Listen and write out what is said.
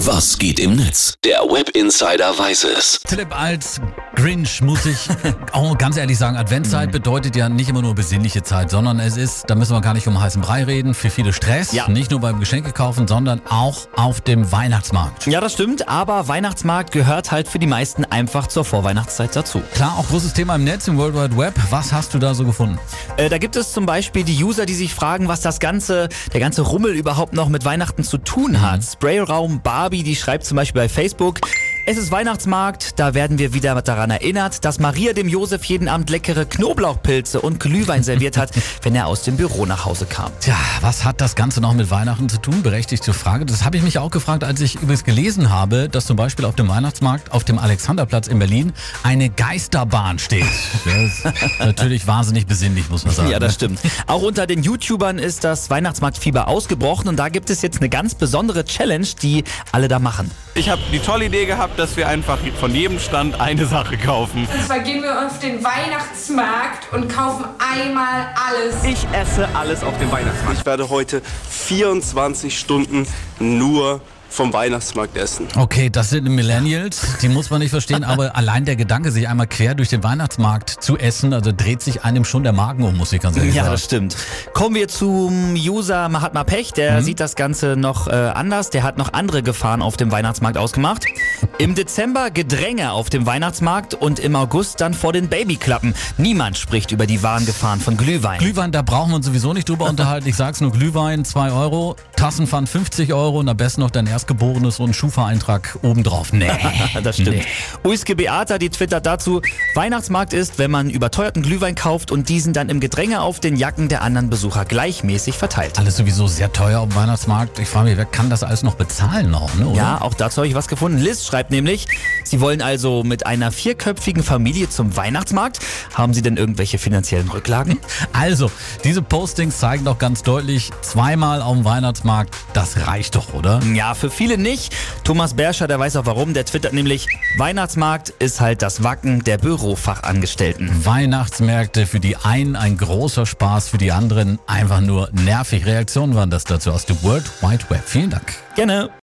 Was geht im Netz? Der Web Insider weiß es. Philipp, als Grinch muss ich auch ganz ehrlich sagen, Adventszeit bedeutet ja nicht immer nur besinnliche Zeit, sondern es ist, da müssen wir gar nicht um heißen Brei reden, für viele Stress. Ja. Nicht nur beim Geschenke kaufen, sondern auch auf dem Weihnachtsmarkt. Ja, das stimmt, aber Weihnachtsmarkt gehört halt für die meisten einfach zur Vorweihnachtszeit dazu. Klar, auch großes Thema im Netz, im World Wide Web. Was hast du da so gefunden? Äh, da gibt es zum Beispiel die User, die sich fragen, was das ganze, der ganze Rummel überhaupt noch mit Weihnachten zu tun hat. Sprayraum Barbie, die schreibt zum Beispiel bei Facebook, es ist Weihnachtsmarkt, da werden wir wieder daran erinnert, dass Maria dem Josef jeden Abend leckere Knoblauchpilze und Glühwein serviert hat, wenn er aus dem Büro nach Hause kam. Tja, was hat das Ganze noch mit Weihnachten zu tun? Berechtigte Frage. Das habe ich mich auch gefragt, als ich übrigens gelesen habe, dass zum Beispiel auf dem Weihnachtsmarkt auf dem Alexanderplatz in Berlin eine Geisterbahn steht. Das ist natürlich wahnsinnig besinnlich, muss man sagen. Ja, das ne? stimmt. Auch unter den YouTubern ist das Weihnachtsmarktfieber ausgebrochen und da gibt es jetzt eine ganz besondere Challenge, die alle da machen. Ich habe die tolle Idee gehabt, dass wir einfach von jedem Stand eine Sache kaufen. Und zwar gehen wir auf den Weihnachtsmarkt und kaufen einmal alles. Ich esse alles auf dem Weihnachtsmarkt. Ich werde heute 24 Stunden nur vom Weihnachtsmarkt essen. Okay, das sind Millennials, die muss man nicht verstehen, aber allein der Gedanke, sich einmal quer durch den Weihnachtsmarkt zu essen, also dreht sich einem schon der Magen um, muss ich ganz ehrlich Ja, sagen. das stimmt. Kommen wir zum User Mahatma Pech. Der sieht das Ganze noch äh, anders. Der hat noch andere Gefahren auf dem Weihnachtsmarkt ausgemacht. Im Dezember Gedränge auf dem Weihnachtsmarkt und im August dann vor den Babyklappen. Niemand spricht über die wahren Gefahren von Glühwein. Glühwein, da brauchen wir uns sowieso nicht drüber unterhalten. Ich sag's nur, Glühwein 2 Euro, Tassenpfand 50 Euro und am besten noch dein Erstgeborenes und ein Schufa-Eintrag obendrauf. Nee. Das stimmt. Nee. Uiske Beata, die twittert dazu, Weihnachtsmarkt ist, wenn man überteuerten Glühwein kauft und diesen dann im Gedränge auf den Jacken der anderen Besucher gleichmäßig verteilt. Alles sowieso sehr teuer auf dem Weihnachtsmarkt. Ich frage mich, wer kann das alles noch bezahlen noch, ne? Ja, auch dazu habe ich was gefunden. Liz schreibt nämlich, Sie wollen also mit einer vierköpfigen Familie zum Weihnachtsmarkt. Haben Sie denn irgendwelche finanziellen Rücklagen? Also, diese Postings zeigen doch ganz deutlich, zweimal auf dem Weihnachtsmarkt, das reicht doch, oder? Ja, für viele nicht. Thomas Berscher, der weiß auch warum. Der twittert nämlich, Weihnachtsmarkt ist halt das Wacken der Bürofachangestellten. Weihnachtsmärkte für die einen ein großer Spaß, für die anderen einfach nur nervig. Reaktionen waren das dazu aus dem World Wide Web. Vielen Dank. Gerne.